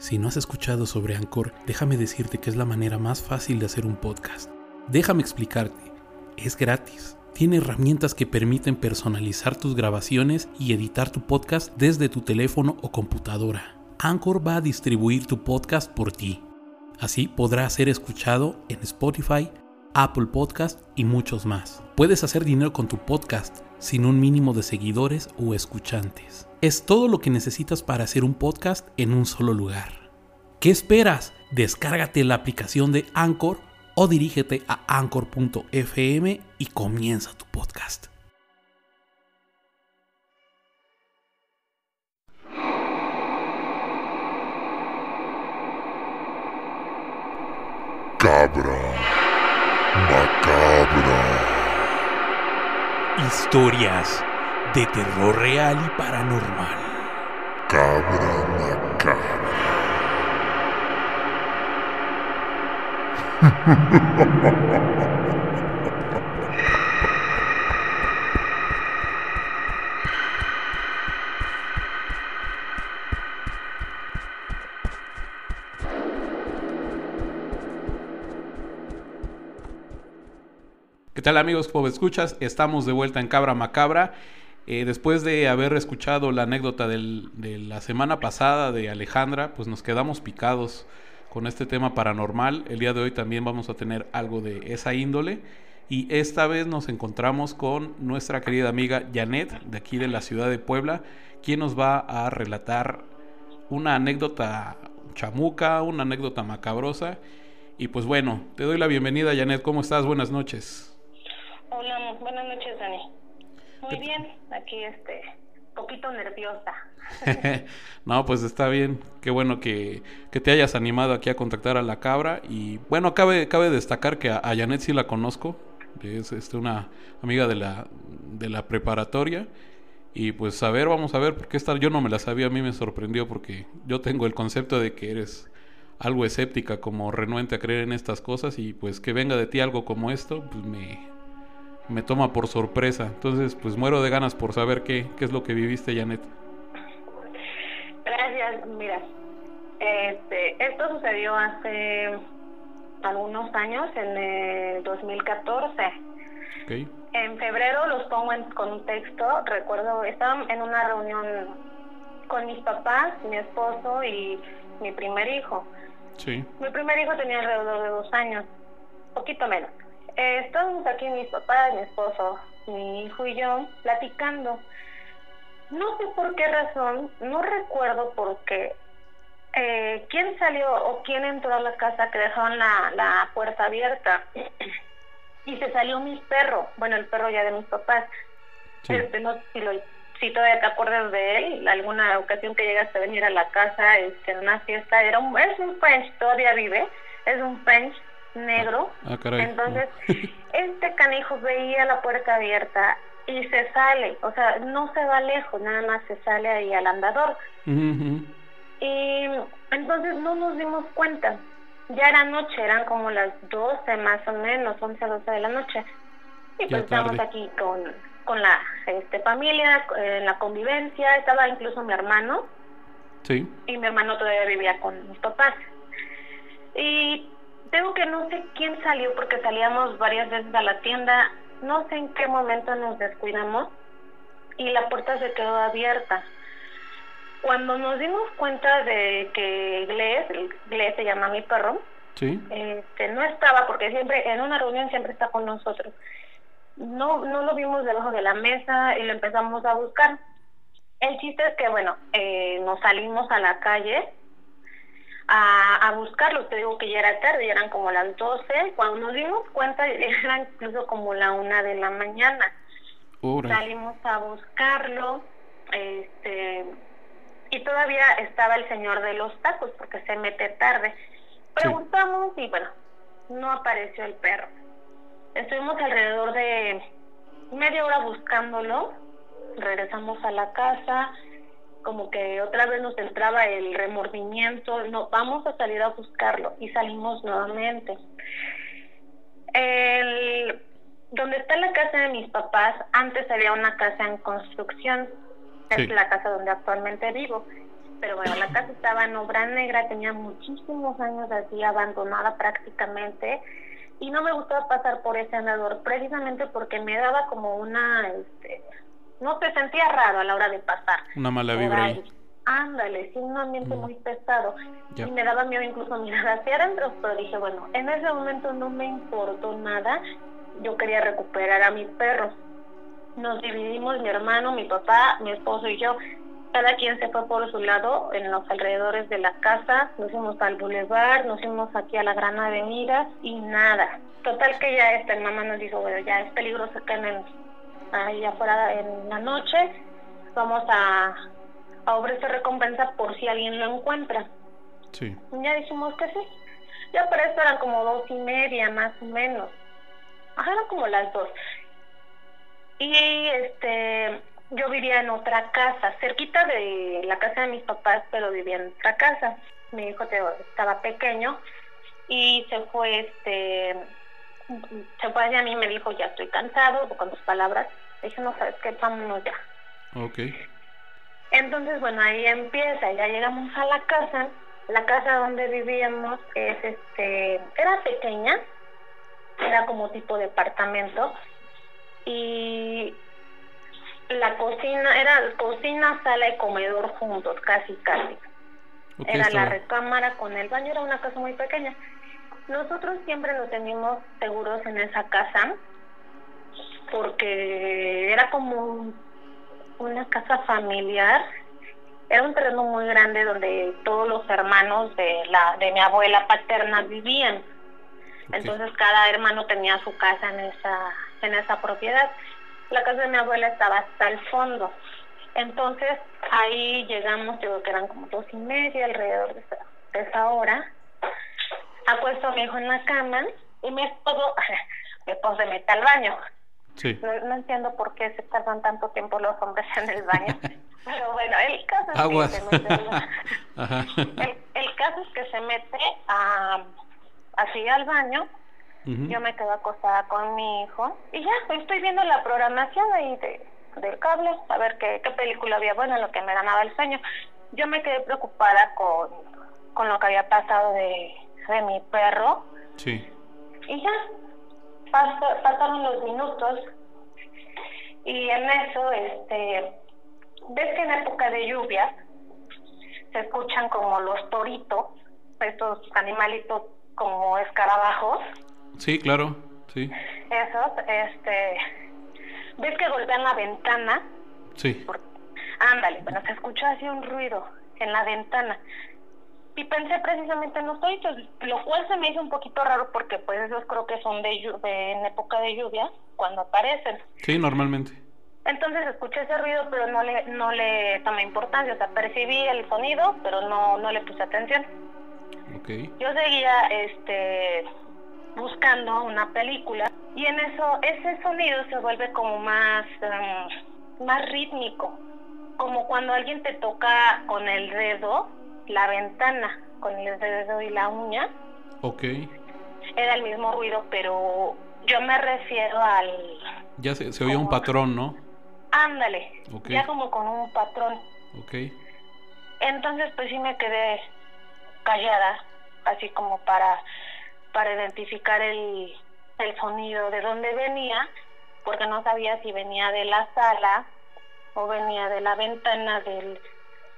Si no has escuchado sobre Anchor, déjame decirte que es la manera más fácil de hacer un podcast. Déjame explicarte. Es gratis. Tiene herramientas que permiten personalizar tus grabaciones y editar tu podcast desde tu teléfono o computadora. Anchor va a distribuir tu podcast por ti. Así podrá ser escuchado en Spotify, Apple Podcast y muchos más. Puedes hacer dinero con tu podcast sin un mínimo de seguidores o escuchantes. Es todo lo que necesitas para hacer un podcast en un solo lugar. ¿Qué esperas? Descárgate la aplicación de Anchor o dirígete a anchor.fm y comienza tu podcast. Cabra. Macabra. Historias de terror real y paranormal. Cabra macabra. ¿Qué tal amigos? Como escuchas, estamos de vuelta en Cabra Macabra. Eh, después de haber escuchado la anécdota de la semana pasada de Alejandra, pues nos quedamos picados con este tema paranormal. El día de hoy también vamos a tener algo de esa índole. Y esta vez nos encontramos con nuestra querida amiga Janet, de aquí de la ciudad de Puebla, quien nos va a relatar una anécdota chamuca, una anécdota macabrosa. Y pues bueno, te doy la bienvenida Janet, ¿cómo estás? Buenas noches. Hola, buenas noches, Dani. Muy bien, aquí este, poquito nerviosa. no, pues está bien. Qué bueno que, que te hayas animado aquí a contactar a la cabra. Y bueno, cabe, cabe destacar que a, a Janet sí la conozco. Es este, una amiga de la, de la preparatoria. Y pues a ver, vamos a ver, porque esta yo no me la sabía, a mí me sorprendió porque yo tengo el concepto de que eres algo escéptica, como renuente a creer en estas cosas y pues que venga de ti algo como esto, pues me, me toma por sorpresa. Entonces, pues muero de ganas por saber qué, qué es lo que viviste, Janet. Gracias, mira, este, esto sucedió hace algunos años, en el 2014. ¿Ok? En febrero los pongo en contexto. Recuerdo, estaba en una reunión con mis papás, mi esposo y mi primer hijo. Sí. Mi primer hijo tenía alrededor de dos años, poquito menos. Eh, estábamos aquí mis papás, mi esposo, mi hijo y yo platicando. No sé por qué razón, no recuerdo por qué. Eh, ¿Quién salió o quién entró a la casa que dejaban la, la puerta abierta? y se salió mi perro, bueno, el perro ya de mis papás. Sí. Este, no sé si, lo, si todavía te acuerdas de él, alguna ocasión que llegaste a venir a la casa este, en una fiesta, era un, es un French, todavía vive, es un French negro. Ah, caray. Entonces, este canijo veía la puerta abierta y se sale, o sea, no se va lejos, nada más se sale ahí al andador. Y entonces no nos dimos cuenta. Ya era noche, eran como las 12 más o menos, 11 12 de la noche. Y pues estábamos tarde. aquí con, con la este, familia, en la convivencia, estaba incluso mi hermano, Sí. y mi hermano todavía vivía con mis papás. Y tengo que no sé quién salió porque salíamos varias veces a la tienda, no sé en qué momento nos descuidamos y la puerta se quedó abierta. Cuando nos dimos cuenta de que Gles, el Gles se llama mi perro, Sí. este, no estaba porque siempre en una reunión siempre está con nosotros. No, no lo vimos debajo de la mesa y lo empezamos a buscar. El chiste es que, bueno, eh, nos salimos a la calle a, a buscarlo. Te digo que ya era tarde, ya eran como las 12. Cuando nos dimos cuenta, era incluso como la una de la mañana. Salimos a buscarlo, este, y todavía estaba el señor de los tacos porque se mete tarde. Preguntamos y bueno, no apareció el perro. Estuvimos alrededor de media hora buscándolo, regresamos a la casa, como que otra vez nos entraba el remordimiento, no, vamos a salir a buscarlo y salimos nuevamente. El, donde está la casa de mis papás, antes había una casa en construcción, Sí. es la casa donde actualmente vivo. pero bueno, la casa estaba en obra negra, tenía muchísimos años así abandonada prácticamente y no me gustaba pasar por ese andador precisamente porque me daba como una, este, no te sentía raro a la hora de pasar. Una mala vibra ahí. Ándale, sí, un ambiente mm. muy pesado. Y me daba miedo incluso mirar hacia adentro, pero dije, bueno, en ese momento no me importó nada. Yo quería recuperar a mis perros. Nos dividimos, mi hermano, mi papá, mi esposo y yo. Cada quien se fue por su lado en los alrededores de la casa. Nos fuimos al bulevar, nos fuimos aquí a la Gran Avenida y nada. Total que ya esta mamá nos dijo, bueno, ya es peligroso que anden ahí afuera en la noche. Vamos a a ofrecer recompensa por si alguien lo encuentra. Sí. Ya dijimos que sí. Ya para esto eran como dos y media más o menos. Ajá, eran como las dos. Y este, yo vivía en otra casa, cerquita de la casa de mis papás, pero vivía en otra casa. Mi hijo estaba pequeño y se fue, este, se fue hacia mí y me dijo, ya estoy cansado, con tus palabras. Dije, no sabes qué, vámonos ya. Ok. Entonces, bueno, ahí empieza, ya llegamos a la casa. La casa donde vivíamos es este, era pequeña, era como tipo departamento y la cocina era cocina, sala y comedor juntos, casi casi. era la recámara con el baño, era una casa muy pequeña. Nosotros siempre nos teníamos seguros en esa casa porque era como una casa familiar. Era un terreno muy grande donde todos los hermanos de la de mi abuela paterna vivían. Entonces cada hermano tenía su casa en esa en esa propiedad. La casa de mi abuela estaba hasta el fondo. Entonces ahí llegamos, digo que eran como dos y media alrededor de esa, de esa hora. Acuesto a mi hijo en la cama y mi esposo, mi esposo se mete al baño. No, entiendo por qué se tardan tanto tiempo los hombres en el baño. Pero bueno, el caso es que se mete, el, el, caso es que se mete a, así al baño. Yo me quedo acostada con mi hijo y ya estoy viendo la programación ahí de, del cable, a ver qué, qué película había buena, lo que me ganaba el sueño. Yo me quedé preocupada con, con lo que había pasado de, de mi perro. Sí. Y ya, pasaron los minutos y en eso, este, ves que en época de lluvia se escuchan como los toritos, estos animalitos como escarabajos. Sí, claro, sí. Esos, este, ves que golpean la ventana. Sí. ándale, bueno, se escuchó así un ruido en la ventana y pensé precisamente en los toritos, lo cual se me hizo un poquito raro porque pues esos creo que son de, en época de lluvia cuando aparecen. Sí, normalmente. Entonces escuché ese ruido pero no le no le tomé importancia, o sea, percibí el sonido pero no no le puse atención. Okay. Yo seguía este buscando una película y en eso ese sonido se vuelve como más em, más rítmico, como cuando alguien te toca con el dedo la ventana con el dedo y la uña. Ok. Era el mismo ruido, pero yo me refiero al... Ya se, se oía un patrón, ¿no? Ándale. Ya como con un patrón. Ok. Entonces pues sí me quedé callada, así como para, para identificar el, el sonido de dónde venía, porque no sabía si venía de la sala o venía de la ventana del,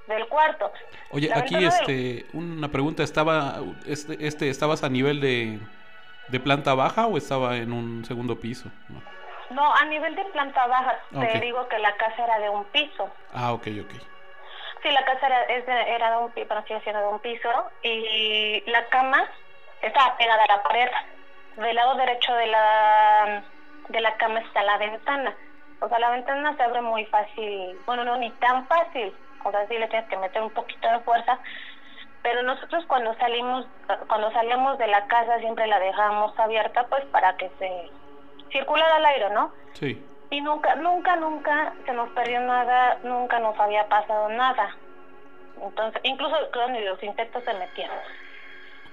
del cuarto. Oye, aquí este una pregunta, estaba este, este estabas a nivel de, de planta baja o estaba en un segundo piso? No, a nivel de planta baja, te digo que la casa era de un piso. Ah, ok, ok. Sí, la casa era, era de un sigue siendo de un piso y la cama estaba pegada a la pared. Del lado derecho de la de la cama está la ventana. O sea, la ventana se abre muy fácil. Bueno, no, ni tan fácil o sea, sí le tienes que meter un poquito de fuerza, pero nosotros cuando salimos, cuando salíamos de la casa siempre la dejábamos abierta pues para que se circulara el aire, ¿no? Sí. Y nunca, nunca, nunca se nos perdió nada, nunca nos había pasado nada. Entonces, incluso cuando los insectos se metían.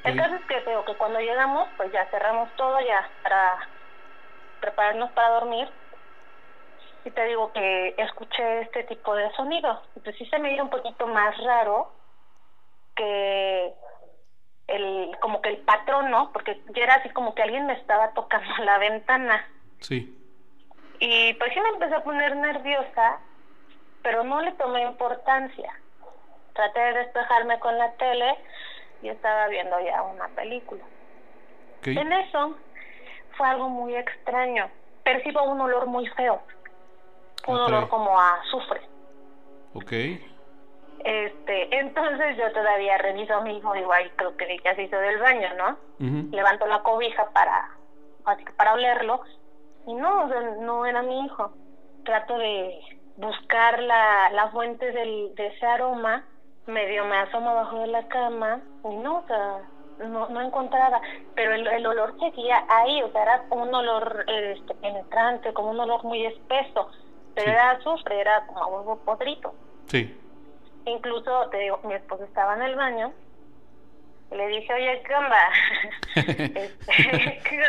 El caso es que veo que cuando llegamos, pues ya cerramos todo ya para prepararnos para dormir te digo que escuché este tipo de sonido. Entonces sí se me hizo un poquito más raro que el como que el patrón, ¿no? Porque ya era así como que alguien me estaba tocando la ventana. Sí. Y pues sí me empecé a poner nerviosa, pero no le tomé importancia. Traté de despejarme con la tele y estaba viendo ya una película. Okay. En eso fue algo muy extraño. Percibo un olor muy feo. Un olor como a azufre. Ok. Este, entonces yo todavía reviso a mi hijo, digo, ay, creo que ya se hizo del baño, ¿no? Levanto la cobija para, para olerlo, y no, o sea, no era mi hijo. Trato de buscar la, la fuente del, de ese aroma, medio me asomo abajo de la cama, y no, o sea, no, no encontraba, pero el, el olor seguía ahí, o sea, era un olor este, penetrante, como un olor muy espeso, pero era azufre, era como a huevo podrito. Sí. Incluso, te digo, mi esposo estaba en el baño y le dije, oye, ¿qué onda? este, ¿qué-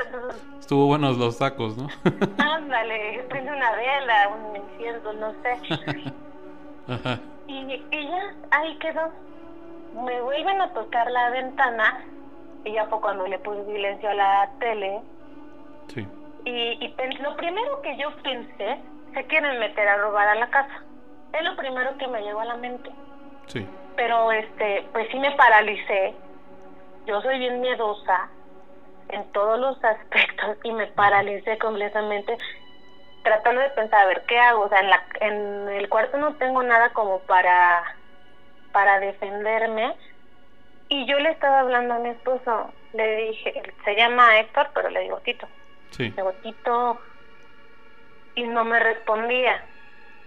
Estuvo buenos los tacos, ¿no? ándale, prende una vela, un incienso, no sé. Ajá. Y, y ya, ahí quedó. Me vuelven a tocar la ventana y ya fue cuando le puse silencio a la tele. Sí. Y, lo primero que yo pensé, se quieren meter a robar a la casa. Es lo primero que me llegó a la mente. Sí. pero este pues sí me paralicé yo soy bien miedosa en todos los aspectos y me paralicé completamente tratando de pensar a ver qué hago o sea en la en el cuarto no tengo nada como para para defenderme y yo le estaba hablando a mi esposo le dije se llama Héctor pero le digo Tito Sí. le digo Tito y no me respondía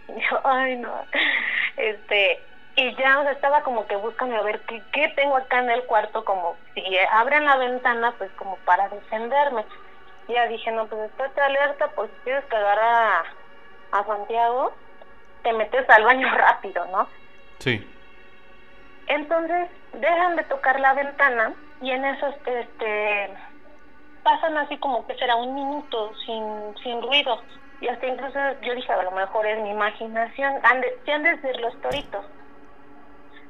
y yo ay no este y ya o sea, estaba como que buscando a ver qué, qué tengo acá en el cuarto como si abren la ventana pues como para defenderme y ya dije no pues estate alerta pues si quieres cagar a, a Santiago te metes al baño rápido no Sí. entonces dejan de tocar la ventana y en eso este pasan así como que será un minuto sin, sin ruido. Y hasta incluso yo dije, a lo mejor es mi imaginación, han de, sí han de ser los toritos.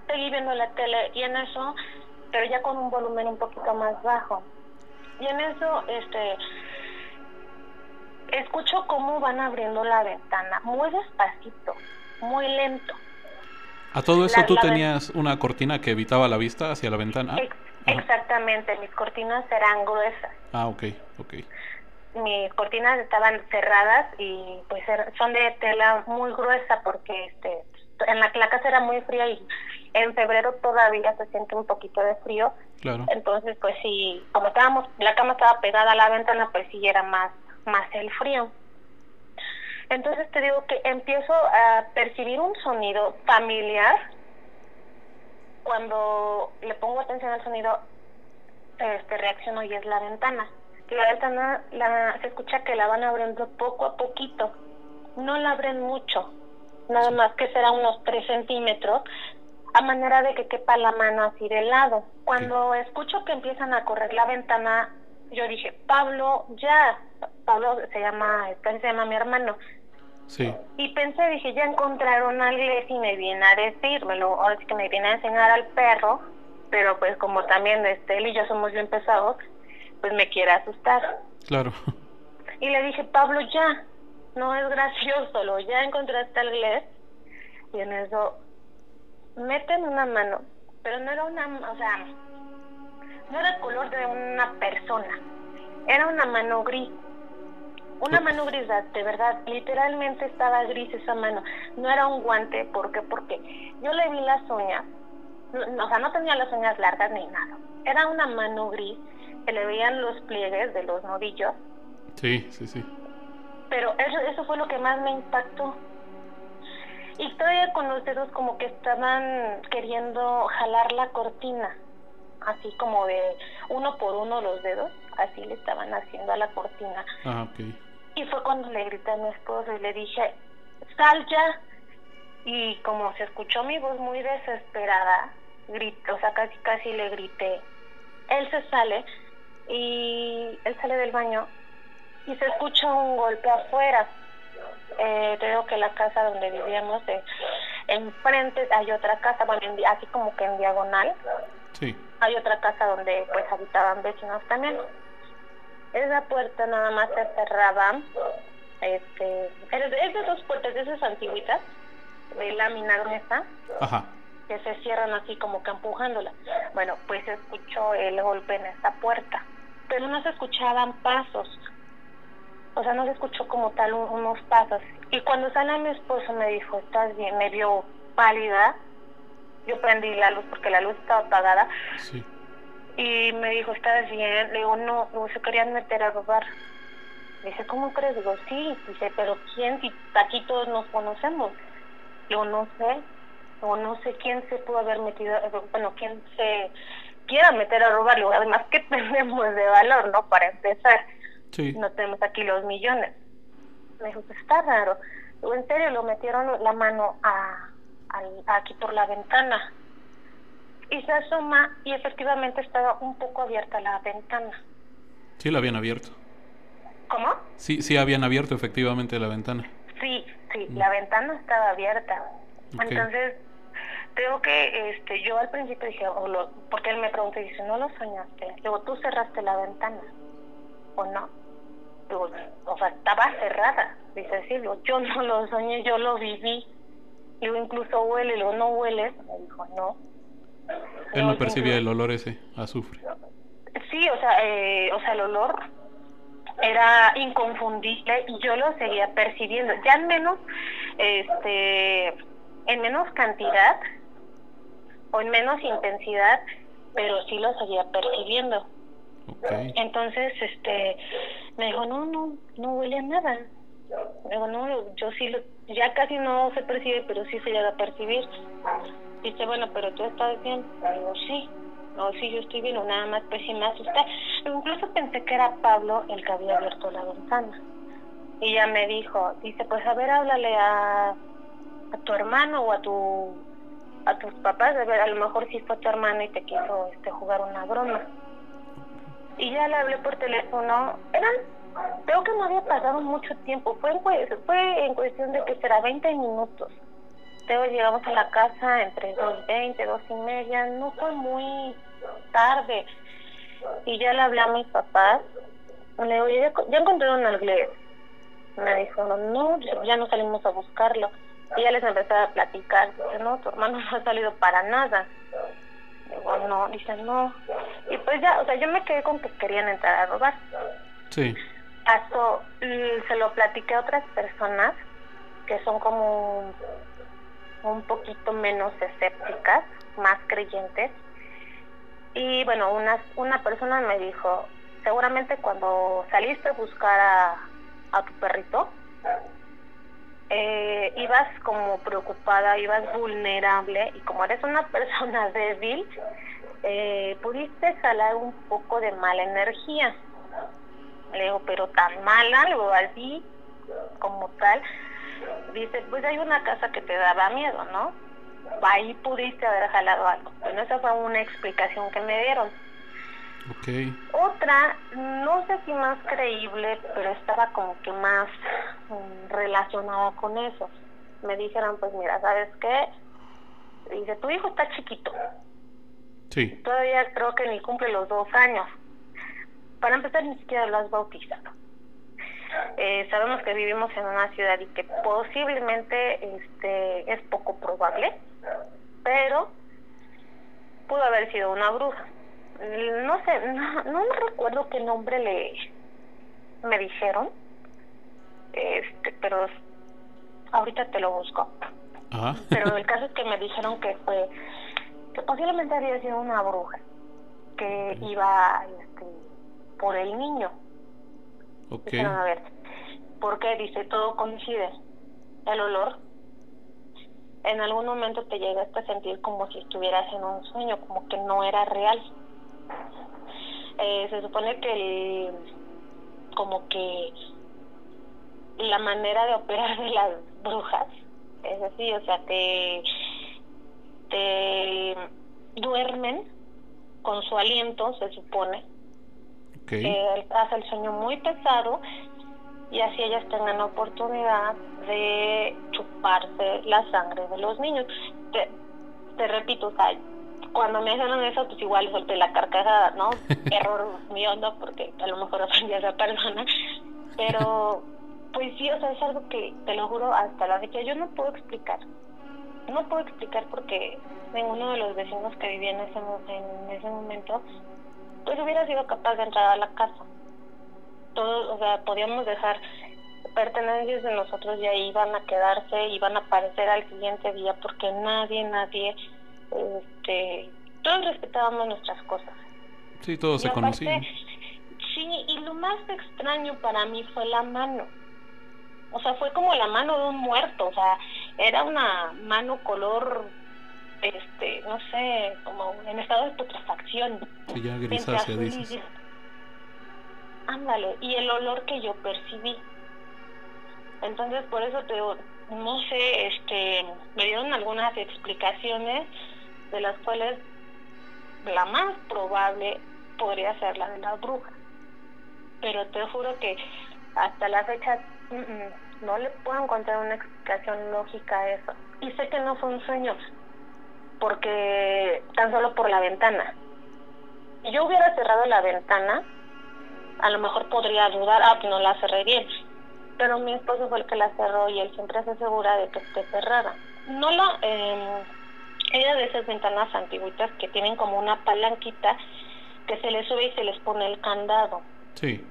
Seguí viendo la tele y en eso, pero ya con un volumen un poquito más bajo. Y en eso, este, escucho cómo van abriendo la ventana, muy despacito, muy lento. A todo eso La- tú la tenías una cortina que evitaba la vista hacia la ventana. Ex- Ajá. exactamente, mis cortinas eran gruesas. Ah, ok, ok. Mis cortinas estaban cerradas y pues er- son de tela muy gruesa porque este en la, la casa era muy fría y en febrero todavía se siente un poquito de frío. Claro. entonces pues sí como estábamos la cama estaba pegada a la ventana pues sí era más más el frío. Entonces te digo que empiezo a percibir un sonido familiar cuando le pongo atención al sonido este reacciono y es la ventana la ventana la, se escucha que la van abriendo poco a poquito. No la abren mucho nada más que será unos 3 centímetros a manera de que quepa la mano así de lado. Cuando escucho que empiezan a correr la ventana yo dije Pablo ya Pablo se llama casi se llama mi hermano. Sí. y pensé, dije, ya encontraron al Gles y me viene a decírmelo. Ahora sí que me viene a enseñar al perro, pero pues como también este, él y yo somos bien pesados, pues me quiere asustar. Claro. Y le dije, Pablo, ya, no es gracioso, lo ya encontraste al Gles. Y en eso meten una mano, pero no era una, o sea, no era el color de una persona, era una mano gris. Una mano gris, de verdad, literalmente estaba gris esa mano. No era un guante, ¿por qué? Porque yo le vi las uñas, no, o sea, no tenía las uñas largas ni nada. Era una mano gris, que le veían los pliegues de los nudillos, Sí, sí, sí. pero eso, eso fue lo que más me impactó. Y todavía con los dedos como que estaban queriendo jalar la cortina, así como de uno por uno los dedos, así le estaban haciendo a la cortina. Ah, ok. Y fue cuando le grité a mi esposo y le dije, sal ya. Y como se escuchó mi voz muy desesperada, grité, o sea, casi casi le grité. Él se sale y él sale del baño y se escucha un golpe afuera. Eh, digo que la casa donde vivíamos, eh, enfrente hay otra casa, bueno, así como que en diagonal. Sí. Hay otra casa donde pues habitaban vecinos también. Esa puerta nada más se cerraba, este, es de dos puertas, de esas antiguitas, de lámina gruesa. Ajá que se cierran así como que empujándola. Bueno, pues se escuchó el golpe en esta puerta, pero no se escuchaban pasos, o sea, no se escuchó como tal unos pasos. Y cuando sale mi esposo me dijo, ¿estás bien? Me vio pálida. Yo prendí la luz porque la luz estaba apagada. Sí. Y me dijo, ¿estás bien? Le digo, no, no se querían meter a robar. Dice, ¿cómo crees? Digo, sí. Dice, ¿pero quién? Si aquí todos nos conocemos. Digo, no sé. o no sé quién se pudo haber metido, bueno, quién se quiera meter a robar. Digo, además, ¿qué tenemos de valor, no? Para empezar. No tenemos aquí los millones. Me dijo, pues está raro. Digo, en serio, lo metieron la mano a, aquí por la ventana. Y se asoma y efectivamente estaba un poco abierta la ventana. Sí, la habían abierto. ¿Cómo? Sí, sí, habían abierto efectivamente la ventana. Sí, sí, mm. la ventana estaba abierta. Entonces, tengo que, este, yo al principio dije, porque él me preguntó y dice, ¿no lo soñaste? Luego, ¿tú cerraste la ventana o no? o sea, estaba cerrada, dice Silvio, yo no lo soñé, yo lo viví. Digo, incluso huele, luego no huele, me dijo, no. Él no percibía el olor ese, azufre. Sí, o sea, eh, o sea, el olor era inconfundible y yo lo seguía percibiendo, ya en menos, este, en menos cantidad o en menos intensidad, pero sí lo seguía percibiendo. Entonces, este, me dijo, no, no, no huele a nada. Me dijo, no, yo sí, lo, ya casi no se percibe, pero sí se llega a percibir. Dice, bueno, pero tú estás bien. Digo, sí, no, sí, yo estoy bien, nada más, pues sí me asusté. Incluso pensé que era Pablo el que había abierto la ventana. Y ella me dijo, dice, pues a ver, háblale a, a tu hermano o a tu a tus papás, a ver, a lo mejor sí fue tu hermano y te quiso este, jugar una broma y ya le hablé por teléfono. Eran, creo que no había pasado mucho tiempo, fue en, fue en cuestión de que será 20 minutos. Luego llegamos a la casa entre 2.20, 2 y media, no fue muy tarde. Y ya le hablé a mis papás, le digo, ya, ya encontré un inglés. Me dijo, no, ya no salimos a buscarlo. Y ya les empecé a platicar, no, tu hermano no ha salido para nada. Digo, no, dice, no. Y pues ya, o sea, yo me quedé con que querían entrar a robar. Sí. Hasta se lo platiqué a otras personas que son como un, poquito menos escépticas, más creyentes. Y bueno, una, una persona me dijo, seguramente cuando saliste a buscar a, a tu perrito, eh, ibas como preocupada, ibas vulnerable y como eres una persona débil, eh, pudiste jalar un poco de mala energía. Le digo, pero tan mala, algo así, como tal. Dice, pues hay una casa que te daba miedo, ¿no? Ahí pudiste haber jalado algo. Bueno, esa fue una explicación que me dieron. Okay. Otra, no sé si más creíble, pero estaba como que más relacionada con eso. Me dijeron, pues mira, ¿sabes qué? Dice, tu hijo está chiquito. Sí. Todavía creo que ni cumple los dos años. Para empezar, ni siquiera lo has bautizado. Eh, sabemos que vivimos en una ciudad y que posiblemente este es poco probable, pero pudo haber sido una bruja no sé, no, no recuerdo qué nombre le me dijeron, este, pero ahorita te lo busco. Pero el caso es que me dijeron que fue, que posiblemente había sido una bruja que iba este, por el niño. Okay. a ver, porque dice todo coincide, el olor en algún momento te llegaste a sentir como si estuvieras en un sueño, como que no era real. Eh, se supone que como que la manera de operar de las brujas es así, o sea, te, te duermen con su aliento, se supone. Okay. Eh, hace el sueño muy pesado y así ellas tengan la oportunidad de chuparse la sangre de los niños. Te, te repito, o sea, cuando me hicieron eso, pues igual solté la carcajada, ¿no? Error mío, ¿no? Porque a lo mejor ofendí a esa persona. Pero, pues sí, o sea, es algo que, te lo juro, hasta la fecha yo no puedo explicar. No puedo explicar porque ninguno de los vecinos que vivían en ese, en ese momento, pues hubiera sido capaz de entrar a la casa. Todos, o sea, podíamos dejar pertenencias de nosotros y ahí iban a quedarse, iban a aparecer al siguiente día porque nadie, nadie este, todos respetábamos nuestras cosas. Sí, todos se conocían. Sí, y lo más extraño para mí fue la mano. O sea, fue como la mano de un muerto, o sea, era una mano color, este, no sé, como en estado de putrefacción. Sí, ya grisácea, dices. Ándale, y el olor que yo percibí. Entonces, por eso te no sé, este, me dieron algunas explicaciones de las cuales la más probable podría ser la de la bruja. Pero te juro que hasta la fecha mm, mm, no le puedo encontrar una explicación lógica a eso. Y sé que no fue un sueño, porque tan solo por la ventana. Si yo hubiera cerrado la ventana, a lo mejor podría dudar, ah, no la cerré bien. Pero mi esposo fue el que la cerró y él siempre se asegura de que esté cerrada. No la... Eh, era de esas ventanas antiguitas que tienen como una palanquita que se les sube y se les pone el candado. Sí.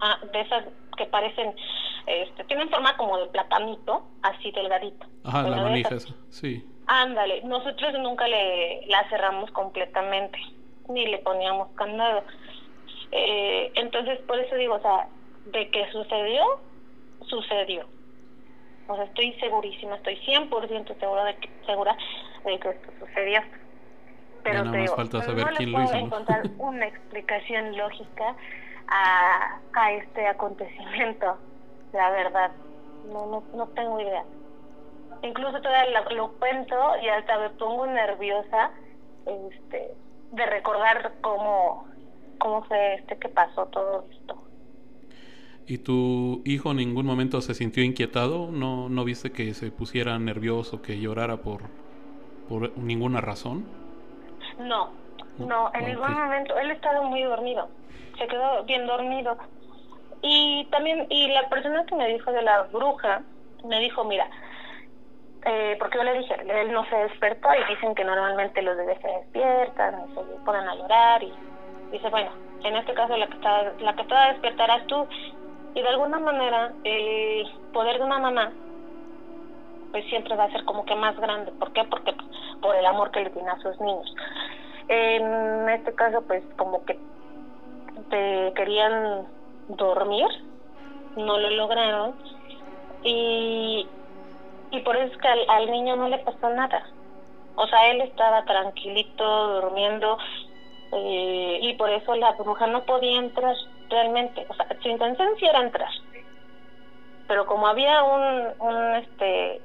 Ah, de esas que parecen, este, tienen forma como de platanito, así delgadito. Ajá, la manija esa, sí. Ándale, nosotros nunca le la cerramos completamente, ni le poníamos candado. Eh, entonces, por eso digo, o sea, de que sucedió, sucedió. O sea, estoy segurísima, estoy 100% segura de que, segura de que esto sucedió. Pero te digo, falta saber no quién lo hizo. encontrar una explicación lógica a, a este acontecimiento, la verdad. No, no, no tengo idea. Incluso todavía lo, lo cuento y hasta me pongo nerviosa este, de recordar cómo, cómo fue este que pasó todo esto. ¿Y tu hijo en ningún momento se sintió inquietado? ¿No, no viste que se pusiera nervioso, que llorara por, por ninguna razón? No, no, en ningún momento. Él estaba muy dormido. Se quedó bien dormido. Y también, y la persona que me dijo de la bruja, me dijo, mira, eh, porque yo le dije, él no se despertó y dicen que normalmente los bebés se despiertan y se ponen a llorar y dice, bueno, en este caso la que está, la que despertar eres tú y de alguna manera el poder de una mamá pues siempre va a ser como que más grande. ¿Por qué? Porque por el amor que le tiene a sus niños. En este caso pues como que te querían dormir, no lo lograron y, y por eso es que al, niño no le pasó nada. O sea, él estaba tranquilito, durmiendo, eh, y por eso la bruja no podía entrar realmente, o sea, su intención sí era entrar, pero como había un, un este,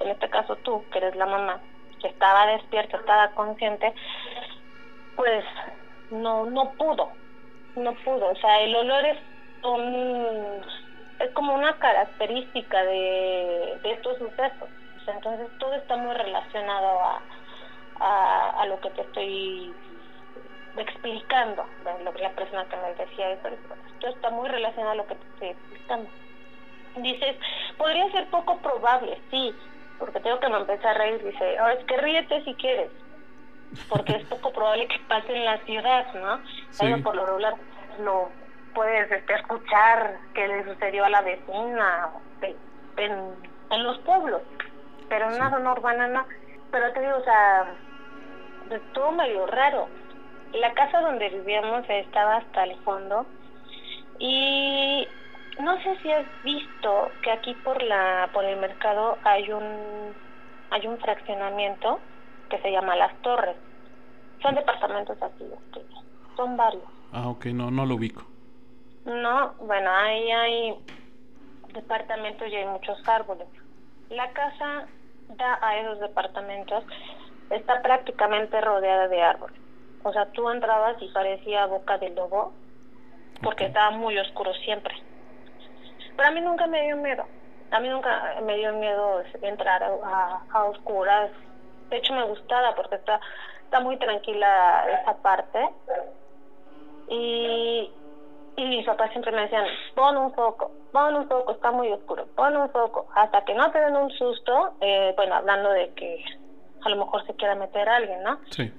en este caso tú, que eres la mamá, que estaba despierta, estaba consciente, pues no, no pudo, no pudo, o sea, el olor es un, es como una característica de, de estos sucesos, entonces todo está muy relacionado a, a, a lo que te estoy explicando, lo que la persona que me decía eso, esto está muy relacionado a lo que te estoy explicando. Dices, podría ser poco probable, sí, porque tengo que me empecé a reír, dice, ahora es que ríete si quieres, porque es poco probable que pase en la ciudad, ¿no? Sí. por lo regular lo puedes este, escuchar que le sucedió a la vecina en, en los pueblos, pero en Sí. una zona urbana no. Pero te digo, o sea, estuvo medio raro. La casa donde vivíamos estaba hasta el fondo y no sé si has visto que aquí por la por el mercado hay un hay un fraccionamiento que se llama Las Torres. Son departamentos así, este, son varios. Ah, ok, no, no lo ubico. No, bueno, ahí hay departamentos y hay muchos árboles. La casa da a esos departamentos, está prácticamente rodeada de árboles. O sea, tú entrabas y parecía boca de lobo, porque estaba muy oscuro siempre. Pero a mí nunca me dio miedo. A mí nunca me dio miedo entrar a, a oscuras. De hecho, me gustaba porque está, está muy tranquila esa parte. Y, y mis papás siempre me decían, pon un foco, pon un foco, está muy oscuro, pon un foco. Hasta que no te den un susto, eh, bueno, hablando de que a lo mejor se quiera meter alguien, ¿no? Sí.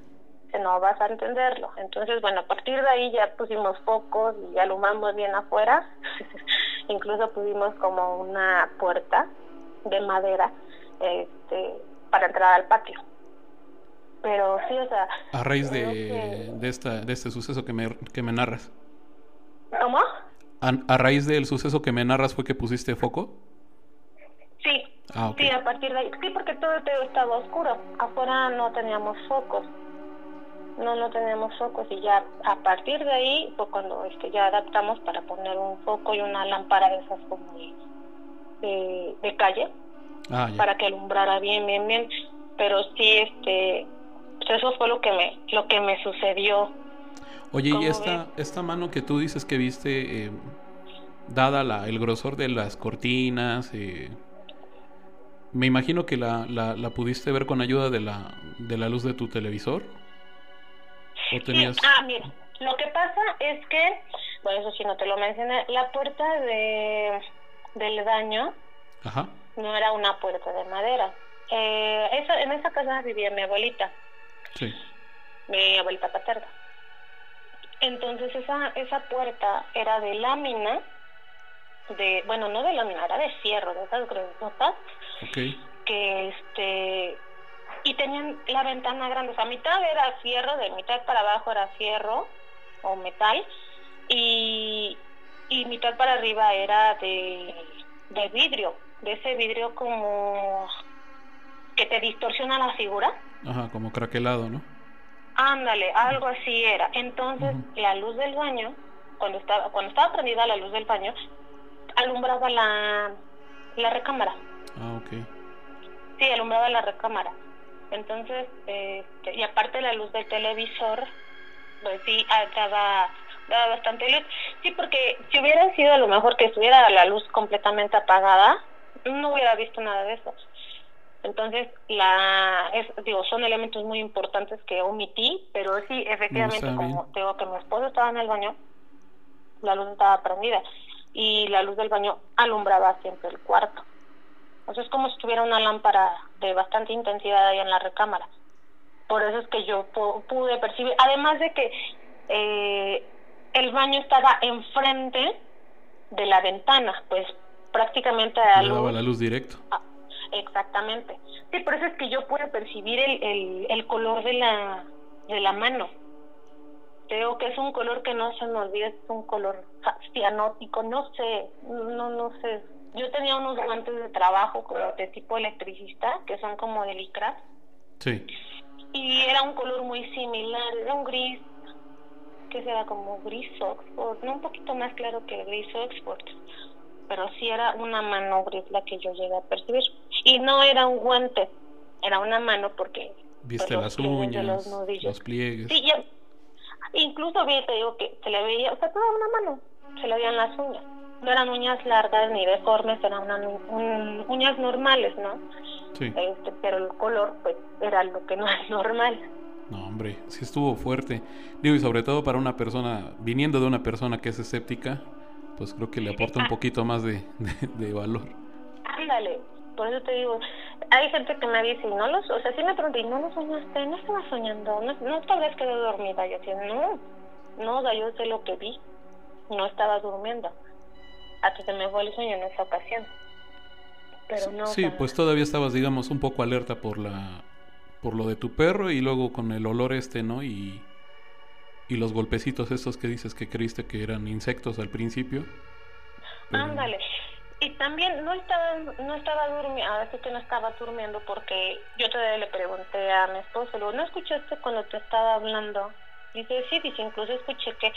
Que no vas a entenderlo. Entonces, bueno, a partir de ahí ya pusimos focos y alumbramos bien afuera. Incluso pusimos como una puerta de madera este, para entrar al patio. Pero sí, o sea... A raíz de, de, esta, de este suceso que me, que me narras. ¿Cómo? A, a, raíz del suceso que me narras fue que pusiste foco. Sí. Ah, okay. Sí, a partir de ahí. Sí, porque todo estaba oscuro. Afuera no teníamos focos. No, no teníamos focos y ya a partir de ahí fue cuando este, ya adaptamos para poner un foco y una lámpara de esas como de, de, de calle ah, para que alumbrara bien, bien, bien. Pero sí, este, pues eso fue lo que me, lo que me sucedió. Oye, y esta, esta mano que tú dices que viste, eh, dada la, el grosor de las cortinas, eh, me imagino que la, la, la, pudiste ver con ayuda de la, de la luz de tu televisor. ¿O tenías... Sí. Ah, mira, lo que pasa es que, bueno, eso sí no te lo mencioné, la puerta de, del baño Ajá. no era una puerta de madera. Eh, esa, en esa casa vivía mi abuelita. Sí. Mi abuelita paterna. Entonces esa esa puerta era de lámina, de bueno no de lámina, era de fierro, de esas gruesas, okay. que este y tenían la ventana grande, o sea, mitad era fierro, de mitad para abajo era fierro o metal y y mitad para arriba era de de vidrio, de ese vidrio como que te distorsiona la figura. Ajá, como craquelado, ¿no? Ándale, algo así era. Entonces, uh -huh. la luz del baño, cuando estaba cuando estaba prendida la luz del baño, alumbraba la, la recámara. Ah, ok. Sí, alumbraba la recámara. Entonces, eh, y aparte la luz del televisor, pues sí, daba, daba bastante luz. Sí, porque si hubiera sido a lo mejor que estuviera la luz completamente apagada, no hubiera visto nada de eso. Entonces, la, es, digo, son elementos muy importantes que omití, pero sí, efectivamente, no como digo que mi esposo estaba en el baño, la luz estaba prendida y la luz del baño alumbraba siempre el cuarto. Sea, es como si tuviera una lámpara de bastante intensidad ahí en la recámara. Por eso es que yo pude percibir, además de que eh, el baño estaba enfrente de la ventana, pues prácticamente a la luz directo. Ah, Exactamente. Sí, por eso es que yo puedo percibir el, el, el color de la, de la mano. Creo que es un color que no se me olvida, es un color cianótico, no sé, no, no sé. Yo tenía unos guantes de trabajo como de tipo electricista, que son como de licra. Sí. Y era un color muy similar, era un gris, que será como gris Oxford, no un poquito más claro que el gris Oxford pero sí era una mano gris la que yo llegué a percibir. Y no era un guante, era una mano porque... Viste pues, las uñas, los, los, pliegues. Sí, ya, incluso vi, te digo que se le veía, o sea, toda una mano, se le veían las uñas. No eran uñas largas ni deformes, eran una, un, uñas normales, ¿no? Sí. Este, pero el color, pues, era lo que no es normal. No, hombre, sí estuvo fuerte. Digo, y sobre todo para una persona, viniendo de una persona que es escéptica, pues creo que le aporta un poquito más de, de, de valor. Ándale, por eso te digo, hay gente que me dice, no los, o sea, sí me pregunté, ¿no lo soñaste? No estaba soñando, no, no te habrías quedado dormida. Yo decía, no, no, yo sé lo que vi, no estaba durmiendo. Hasta se me fue el sueño en esa ocasión. Pero no. Sí, pues todavía estabas, digamos, un poco alerta por la, por lo de tu perro y luego con el olor este, ¿no? Y y los golpecitos estos que dices que creíste que eran insectos al principio. Pero... Ándale. Y también no estaba no estaba durmiendo, a veces que no estaba durmiendo porque yo todavía le pregunté a mi esposo, ¿no escuchaste cuando te estaba hablando? Dice, sí, dice, incluso escuché que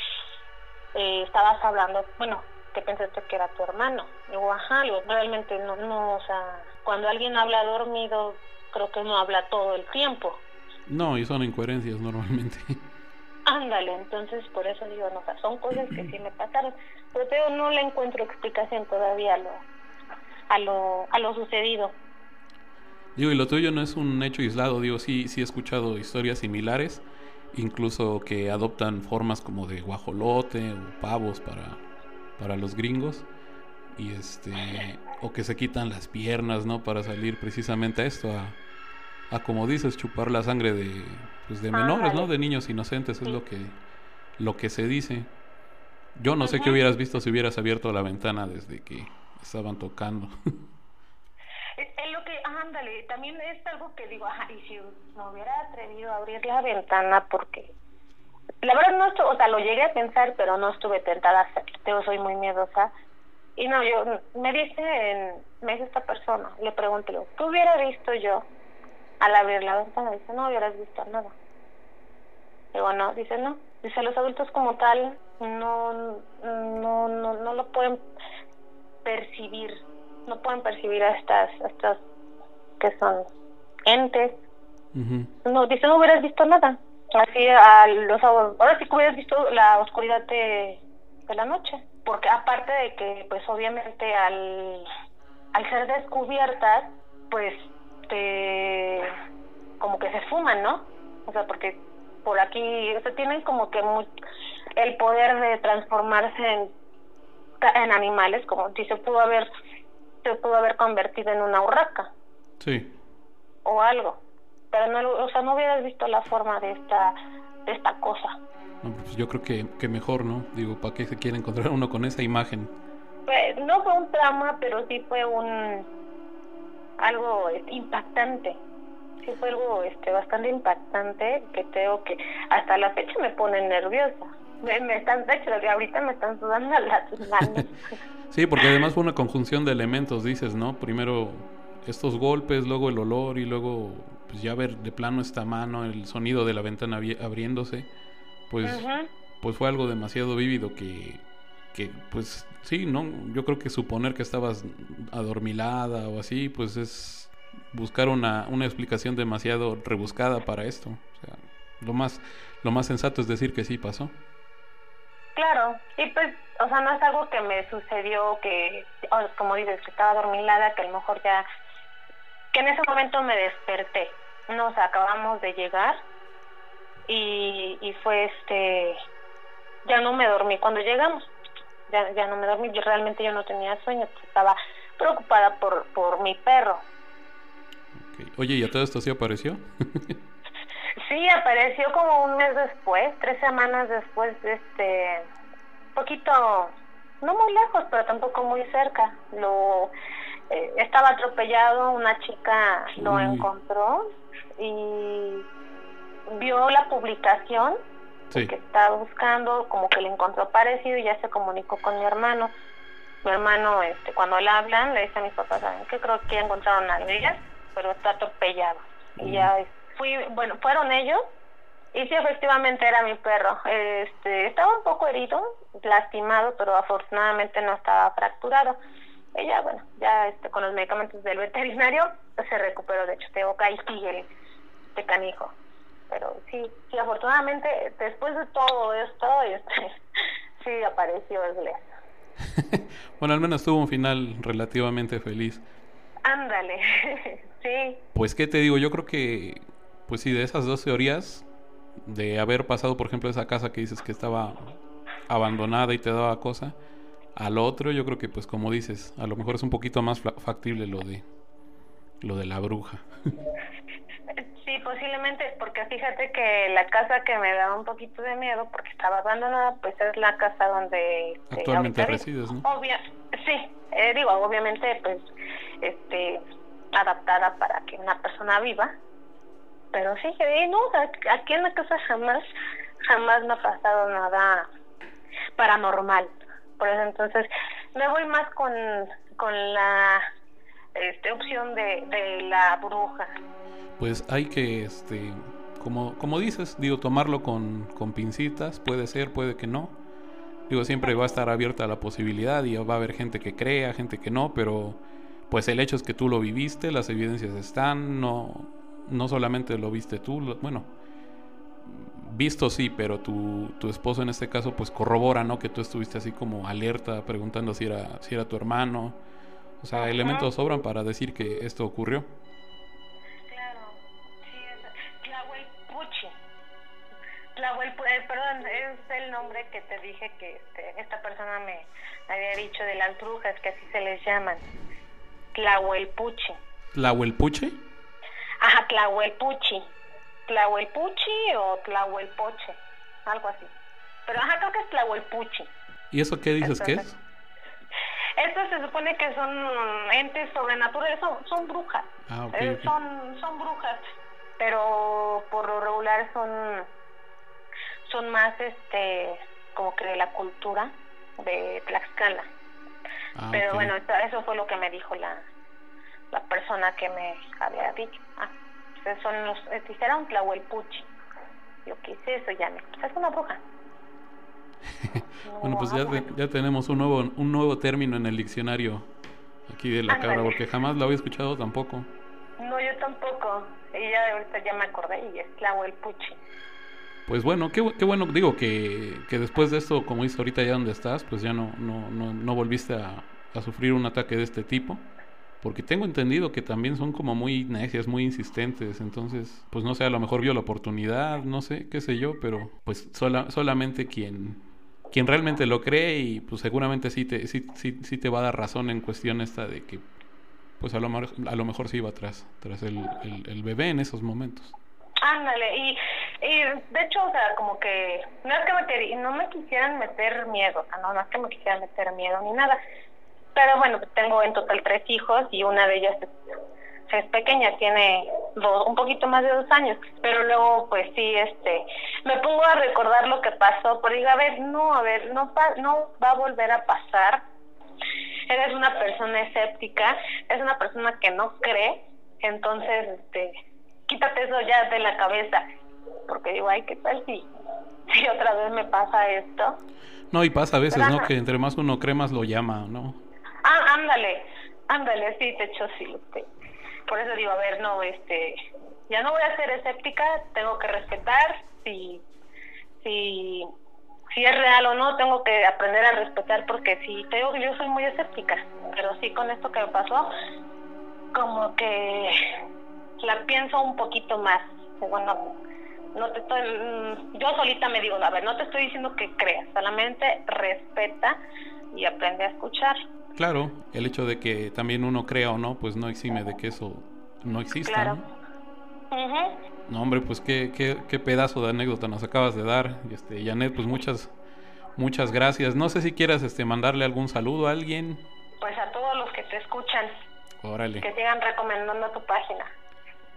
eh, estabas hablando, bueno, que pensaste que era tu hermano. Digo, ajá, digo, realmente no, no, o sea, cuando alguien habla dormido, creo que no habla todo el tiempo. No, y son incoherencias normalmente. Ándale, entonces por eso digo, no, son cosas que sí me pasaron, pero no le encuentro explicación todavía a lo, a lo, a lo sucedido. Digo, y lo tuyo no es un hecho aislado, digo, sí, sí he escuchado historias similares, incluso que adoptan formas como de guajolote o pavos para, para los gringos, y este, o que se quitan las piernas, ¿no? Para salir precisamente a esto, a, a como dices, chupar la sangre de, pues de menores, ¿no? De niños inocentes, es lo que, lo que se dice. Yo no sé qué hubieras visto si hubieras abierto la ventana desde que estaban tocando. Es, lo que, ándale, también es algo que digo, ajá, y si me hubiera atrevido a abrir la ventana porque la verdad no estuve, o sea, lo llegué a pensar, pero no estuve tentada a hacerlo, soy muy miedosa. Y no, yo, me dice, me dice esta persona, le pregunté, ¿qué hubiera visto yo al abrir la ventana? Dice, no hubieras visto nada. Digo, no, dice, no. Dice, los adultos como tal no, no, no, no lo pueden percibir, no pueden percibir a estas, estas que son entes. No, dice, no hubieras visto nada. Así, a los, ahora sí que hubieras visto la oscuridad de, de la noche. Porque aparte de que, pues obviamente al, al ser descubiertas, pues como que se fuman, ¿no? O sea, porque por aquí, o sea, tienen como que el poder de transformarse en, en animales, como si se pudo haber, se pudo haber convertido en una urraca. Sí. O algo. Pero no, o sea, no hubieras visto la forma de esta, de esta cosa. No, pues yo creo que, que mejor, ¿no? Digo, ¿para qué se quiere encontrar uno con esa imagen? Pues, no fue un trauma, pero sí fue un algo impactante sí fue algo este, bastante impactante que tengo que hasta la fecha me pone nerviosa. Me, están, de hecho, ahorita me están sudando las manos. sí, porque además fue una conjunción de elementos, dices, ¿no? Primero estos golpes, luego el olor y luego pues ya ver de plano esta mano, el sonido de la ventana abriéndose, pues, pues fue algo demasiado vívido que, que pues sí, ¿no? Yo creo que suponer que estabas adormilada o así, pues es buscar una, una explicación demasiado rebuscada para esto. O sea, lo más, lo más sensato es decir que sí pasó. Claro, y pues, o sea, no es algo que me sucedió que, como dices, que estaba dormilada, que a lo mejor ya, que en ese momento me desperté. Nos acabamos de llegar y, y fue este, ya no me dormí cuando llegamos, ya, ya no me dormí, yo realmente yo no tenía sueño, estaba preocupada por, por mi perro, Oye, ¿y a todo esto sí apareció? sí, apareció como un mes después, tres semanas después, este, poquito, no muy lejos, pero tampoco muy cerca. Lo eh, estaba atropellado, una chica lo encontró y vio la publicación que estaba buscando, como que le encontró parecido y ya se comunicó con mi hermano. Mi hermano, este, cuando le hablan, le dice a mis papás, ¿saben qué? Creo que encontraron a ella pero está atropellado. Y ya fui, bueno, fueron ellos y sí, efectivamente era mi perro. Este, estaba un poco herido, lastimado, pero afortunadamente no estaba fracturado. Ella, bueno, ya este, con los medicamentos del veterinario se recuperó. De hecho, tengo que ahí sigue este canijo. Pero sí, sí, afortunadamente después de todo esto, este, sí apareció el bueno, al menos tuvo un final relativamente feliz. Ándale, sí. Pues, ¿qué te digo? Yo creo que, pues sí, de esas dos teorías, de haber pasado, por ejemplo, esa casa que dices que estaba abandonada y te daba cosa, al otro, yo creo que, pues, como dices, a lo mejor es un poquito más factible lo de, lo de la bruja. Sí, posiblemente, porque fíjate que la casa que me da un poquito de miedo, porque estaba abandonada, pues es la casa donde... Este, Actualmente resides, ¿no? Obvia, sí, eh, digo, obviamente, pues este, adaptada para que una persona viva. Pero sí, no, aquí en la casa jamás, jamás me ha pasado nada paranormal. Por eso entonces me voy más con, con la este, opción de, de la bruja. Pues hay que, este, como, como dices, digo, tomarlo con, con pincitas, puede ser, puede que no. Digo, siempre va a estar abierta la posibilidad y va a haber gente que crea, gente que no, pero pues el hecho es que tú lo viviste, las evidencias están, no, no solamente lo viste tú, bueno, visto sí, pero tu, tu esposo en este caso pues corrobora, ¿no? Que tú estuviste así como alerta, preguntando si era, si era tu hermano. O sea, elementos sobran para decir que esto ocurrió. Eh, perdón, es el nombre que te dije que este, esta persona me había dicho de las brujas, que así se les llaman. Tlahuelpuchi. ¿Tlahuelpuche? Ajá, Tlahuelpuchi. Tlahuelpuchi o Tlahuelpoche, algo así. Pero ajá, creo que es Tlahuelpuchi. ¿Y eso qué dices que es? Estos se supone que son entes sobrenaturales, son, son brujas. Ah, ok, Eh. Son, son brujas, pero por lo regular son, son más este como que de la cultura de Tlaxcala. Ah, pero bueno, eso, eso fue lo que me dijo la, la persona que me había dicho. Ah, pues son los, eh, dijeron Tlahuelpuchi. Yo es eso, ya me, pues es una bruja. Bueno, pues ya, te- ya tenemos un nuevo, un nuevo término en el diccionario aquí de la Ándale. cabra, porque jamás lo había escuchado tampoco. No, yo tampoco. Y ya ahorita ya me acordé y es Tlahuelpuchi. Pues bueno, qué, bu- qué bueno, digo que, que después de esto, como dices ahorita ya donde estás, pues ya no, no, no, no volviste a, sufrir un ataque de este tipo. Porque tengo entendido que también son como muy necias, muy insistentes. Entonces, pues no sé, a lo mejor vio la oportunidad, no sé, qué sé yo, pero pues sola, solamente quien, quien realmente lo cree y pues seguramente sí te, sí, sí, sí te va a dar razón en cuestión esta de que pues a lo, a lo mejor sí iba tras, tras el, el bebé en esos momentos. Ándale, y, y de hecho, o sea, como que no es que no me quisieran meter miedo, o no, no es que me quisieran meter miedo ni nada, pero bueno, tengo en total tres hijos y una de ellas es, es pequeña, tiene dos, un poquito más de dos años, pero luego pues sí, este, me pongo a recordar lo que pasó, pero digo, a ver, no, a ver, no, pa- no va a volver a pasar, eres una persona escéptica, es una persona que no cree, entonces, este, quítate eso ya de la cabeza, porque digo, ay, ¿qué tal si, si otra vez me pasa esto? No, y pasa a veces, Pero ¿no? ajá. Que entre más uno cree, más lo llama, ¿no? Ah, ándale, ándale, sí, de hecho sí, por eso digo, a ver, no, este, ya no voy a ser escéptica, tengo que respetar, si, si, si es real o no, tengo que aprender a respetar, porque si te digo que yo soy muy escéptica, pero sí con esto que me pasó, como que la pienso un poquito más, bueno, no te estoy, mm, yo solita me digo, a ver, no te estoy diciendo que creas, solamente respeta y aprende a escuchar. Claro, el hecho de que también uno crea o no, pues no exime de que eso no exista. Claro. ¿no? No, hombre, pues qué, qué, qué pedazo de anécdota nos acabas de dar. Este, Janet, pues muchas, muchas gracias. No sé si quieras este, mandarle algún saludo a alguien. Pues a todos los que te escuchan, Órale. que sigan recomendando tu página.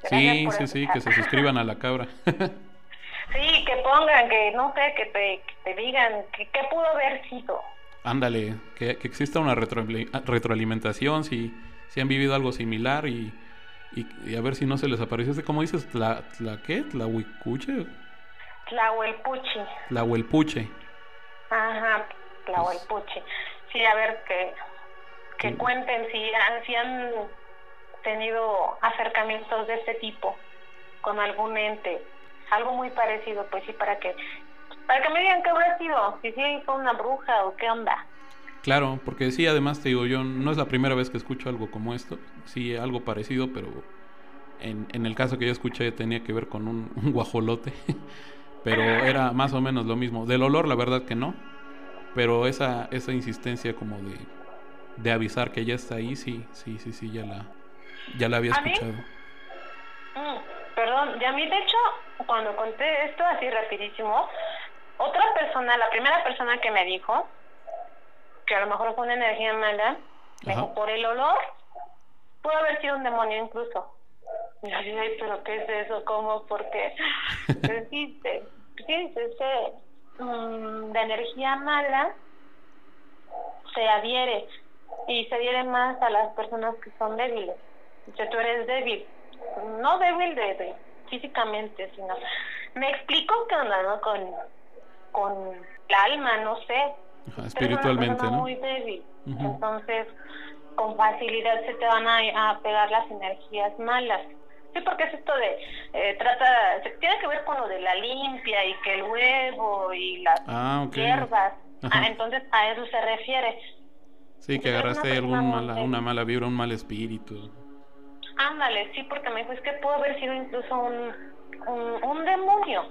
Sí, sí, sí, que se suscriban a la cabra. Sí, que pongan, que no sé, que te, que te digan que qué pudo haber sido. Ándale, que, que exista una retro- retroalimentación, si, si han vivido algo similar y, y, y a ver si no se les apareció. Este, ¿Cómo dices? ¿Tla, tla qué? ¿Tlahuicuche? Tlahuelpuchi. Tlahuelpuche. Ajá, Tlahuelpuchi. Sí, a ver, que, que cuenten si han, si han tenido acercamientos de este tipo con algún ente. Algo muy parecido, pues sí, para que para que me digan qué habrá sido, si sí fue una bruja o qué onda. Claro, porque sí, además te digo, yo no es la primera vez que escucho algo como esto. Sí, algo parecido, pero en, en el caso que yo escuché tenía que ver con un, un guajolote. pero era más o menos lo mismo. Del olor, la verdad que no. Pero esa, esa insistencia como de, de avisar que ya está ahí, sí, sí, sí, sí, ya la, ya la había escuchado. Mm, perdón, y a mí de hecho, cuando conté esto así rapidísimo, otra persona, la primera persona que me dijo, que a lo mejor fue una energía mala, me Ajá. dijo, por el olor, pudo haber sido un demonio incluso. Y yo dije, ay, pero ¿qué es eso? ¿Cómo? ¿Por qué? Sí, te- sí, este, mm, de energía mala se adhiere y se adhiere más a las personas que son débiles. Sea, tú eres débil, no débil de, de físicamente, sino me explico qué onda, ¿no? Con, con el alma, no sé. Ajá, espiritualmente, ¿no? muy débil, entonces con facilidad se te van a, a pegar las energías malas. Sí, porque es esto de, eh, trata, tiene que ver con lo de la limpia y que el huevo y las ah, hierbas. Ah, entonces a eso se refiere. Sí, que agarraste algún mala, una mala vibra, un mal espíritu. Ándale, sí, porque me dijo, es que pudo haber sido incluso un, un, un demonio,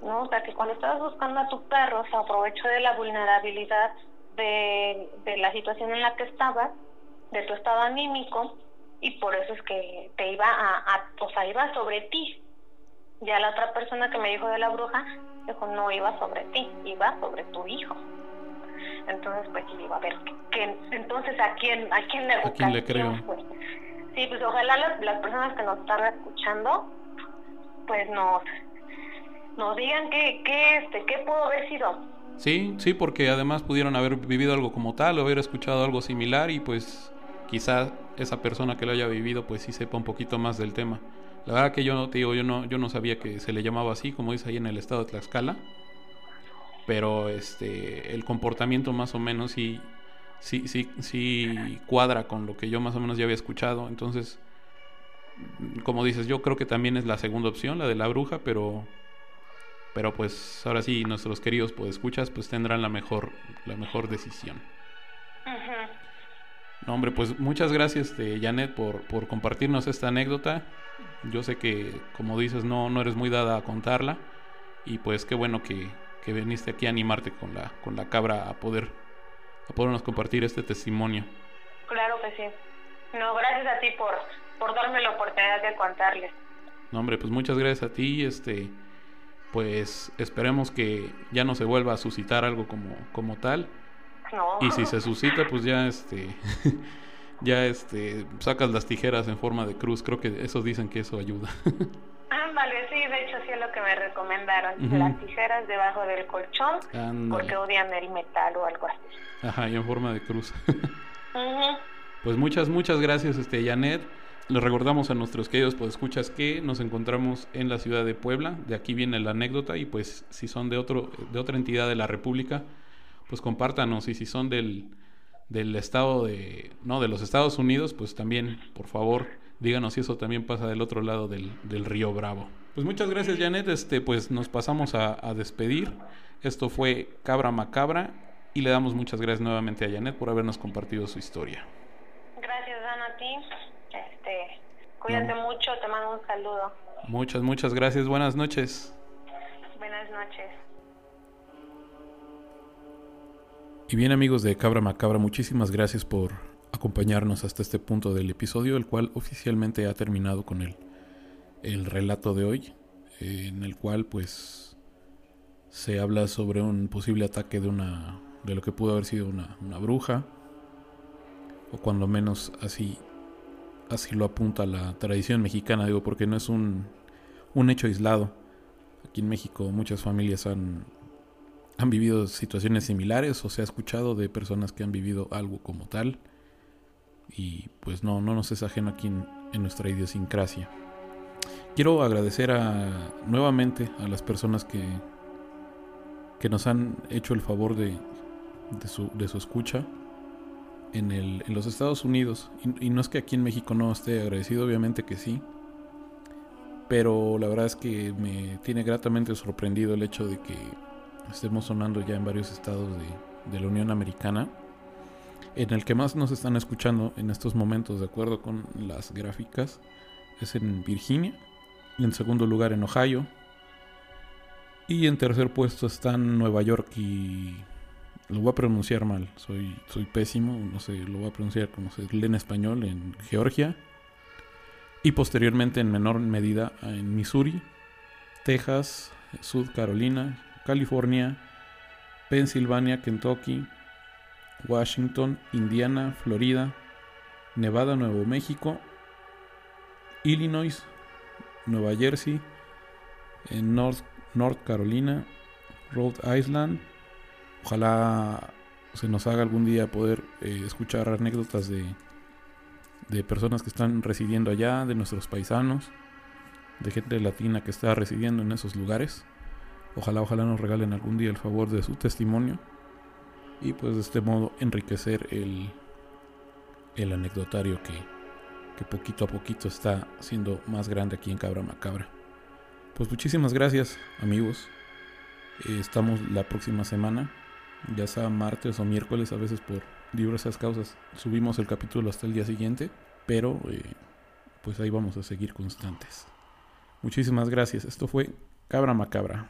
¿no? O sea, que cuando estabas buscando a tu perro, se aprovechó de la vulnerabilidad de, de la situación en la que estabas, de tu estado anímico, y por eso es que te iba a, a, o sea, iba sobre ti. Ya la otra persona que me dijo de la bruja, dijo, no iba sobre ti, iba sobre tu hijo. Entonces, pues iba a ver, entonces, ¿a quién, a quién le, ¿A quién le creo? Sí, pues ojalá las, personas que nos están escuchando, pues nos, nos digan qué, qué, este, qué pudo haber sido. Sí, sí, porque además pudieron haber vivido algo como tal o haber escuchado algo similar y pues quizá esa persona que lo haya vivido pues sí sepa un poquito más del tema. La verdad que yo no te digo, yo no, yo no sabía que se le llamaba así, como dice ahí en el estado de Tlaxcala. Pero este el comportamiento más o menos sí, sí, sí, sí cuadra con lo que yo más o menos ya había escuchado. Entonces, como dices, yo creo que también es la segunda opción, la de la bruja, pero pero pues ahora sí nuestros queridos pues escuchas pues tendrán la mejor la mejor decisión. No, hombre, pues muchas gracias, este, Janet, por, por compartirnos esta anécdota. Yo sé que, como dices, no, no eres muy dada a contarla. Y pues qué bueno que, que viniste aquí a animarte con la, con la cabra a poder a podernos compartir este testimonio. Claro que sí. No, gracias a ti por, por darme la oportunidad de contarles. No, hombre, pues muchas gracias a ti. Este, pues esperemos que ya no se vuelva a suscitar algo como, como tal y si se suscita, pues ya este ya este sacas las tijeras en forma de cruz. Creo que esos dicen que eso ayuda. Ándale, sí, de hecho sí es lo que me recomendaron. Las tijeras debajo del colchón porque odian el metal o algo así. Ajá, y en forma de cruz. Pues muchas, muchas gracias, este Janet. Les recordamos a nuestros queridos pues escuchas que nos encontramos en la ciudad de Puebla. De aquí viene la anécdota y pues si son de otro de otra entidad de la República, pues compártanos y si son del, del estado de, no, de los Estados Unidos, pues también, por favor, díganos si eso también pasa del otro lado del, del río Bravo. Pues muchas gracias, Janet. Este, pues nos pasamos a, a, despedir. Esto fue Cabra Macabra y le damos muchas gracias nuevamente a Janet por habernos compartido su historia. Gracias, Dan, a ti. Este, cuídate mucho, te mando un saludo. Muchas, muchas gracias. Buenas noches. Buenas noches. Y bien amigos de Cabra Macabra, muchísimas gracias por acompañarnos hasta este punto del episodio, el cual oficialmente ha terminado con el, el relato de hoy, en el cual pues se habla sobre un posible ataque de una de lo que pudo haber sido una, una bruja, o cuando menos así, así lo apunta la tradición mexicana, digo, porque no es un, un hecho aislado. Aquí en México muchas familias han han vivido situaciones similares o se ha escuchado de personas que han vivido algo como tal y pues no, no nos es ajeno aquí en, nuestra idiosincrasia. Quiero agradecer a, nuevamente a las personas que, que nos han hecho el favor de, de, su, de su escucha en, el, en los Estados Unidos. Y, y no es que aquí en México no esté agradecido, obviamente que sí. Pero la verdad es que me tiene gratamente sorprendido el hecho de que estemos sonando ya en varios estados de, la Unión Americana. En el que más nos están escuchando en estos momentos, de acuerdo con las gráficas, es en Virginia. Y en segundo lugar en Ohio. Y en tercer puesto están Nueva York y... Lo voy a pronunciar mal, soy, soy pésimo, no sé, lo voy a pronunciar como se lee en español, en Georgia. Y posteriormente en menor medida en Missouri, Texas, South Carolina, California, Pensilvania, Kentucky, Washington, Indiana, Florida, Nevada, Nuevo México, Illinois, Nueva Jersey, en North, North Carolina, Rhode Island. Ojalá se nos haga algún día poder eh, escuchar anécdotas de, de personas que están residiendo allá, de nuestros paisanos, de gente latina que está residiendo en esos lugares. Ojalá, ojalá nos regalen algún día el favor de su testimonio y pues de este modo enriquecer el, el anecdotario que, que poquito a poquito está siendo más grande aquí en Cabra Macabra. Pues muchísimas gracias amigos. Eh, estamos la próxima semana, ya sea martes o miércoles, a veces por diversas causas. Subimos el capítulo hasta el día siguiente, pero eh, pues ahí vamos a seguir constantes. Muchísimas gracias. Esto fue Cabra Macabra.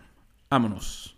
Vámonos.